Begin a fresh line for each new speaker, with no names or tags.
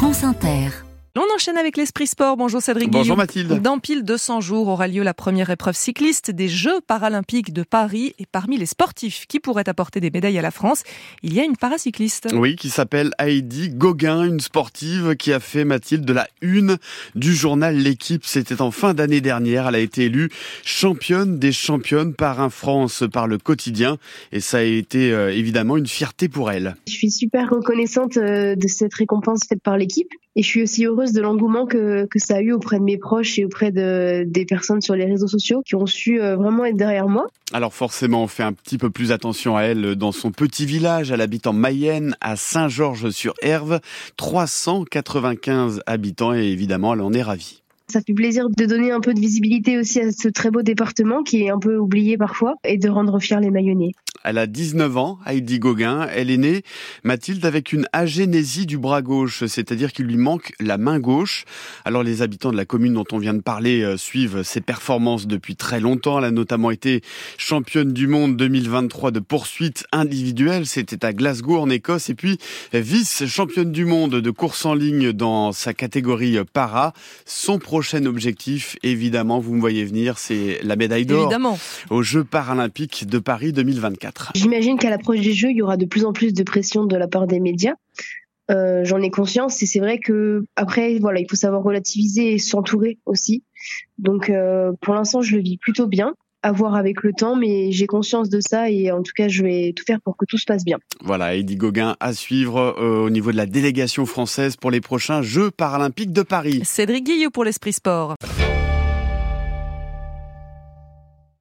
France Inter.
On enchaîne avec l'Esprit Sport. Bonjour Cédric
Bonjour. Mathilde.
Dans pile 200 jours aura lieu la première épreuve cycliste des Jeux paralympiques de Paris. Et parmi les sportifs qui pourraient apporter des médailles à la France, il y a une paracycliste.
Oui, qui s'appelle Heidi Gauguin, une sportive qui a fait Mathilde de la une du journal L'équipe. C'était en fin d'année dernière. Elle a été élue championne des championnes par un France par le quotidien. Et ça a été euh, évidemment une fierté pour elle.
Je suis super reconnaissante euh, de cette récompense faite par l'équipe et je suis aussi heureuse de l'engouement que, que ça a eu auprès de mes proches et auprès de, des personnes sur les réseaux sociaux qui ont su euh, vraiment être derrière moi.
Alors forcément, on fait un petit peu plus attention à elle dans son petit village. Elle habite en Mayenne, à Saint-Georges-sur-Herve. 395 habitants et évidemment, elle en est ravie.
Ça fait plaisir de donner un peu de visibilité aussi à ce très beau département qui est un peu oublié parfois et de rendre fiers les Mayennais.
Elle a 19 ans, Heidi Gauguin. Elle est née, Mathilde, avec une agénésie du bras gauche, c'est-à-dire qu'il lui manque la main gauche. Alors les habitants de la commune dont on vient de parler euh, suivent ses performances depuis très longtemps. Elle a notamment été championne du monde 2023 de poursuite individuelle. C'était à Glasgow en Écosse. Et puis vice-championne du monde de course en ligne dans sa catégorie para. Son prochain objectif, évidemment, vous me voyez venir, c'est la médaille d'or aux Jeux paralympiques de Paris 2024.
J'imagine qu'à l'approche des Jeux, il y aura de plus en plus de pression de la part des médias. Euh, J'en ai conscience et c'est vrai que après voilà il faut savoir relativiser et s'entourer aussi. Donc euh, pour l'instant je le vis plutôt bien, à voir avec le temps, mais j'ai conscience de ça et en tout cas je vais tout faire pour que tout se passe bien.
Voilà, Heidi Gauguin à suivre euh, au niveau de la délégation française pour les prochains Jeux paralympiques de Paris.
Cédric Guillou pour l'Esprit Sport.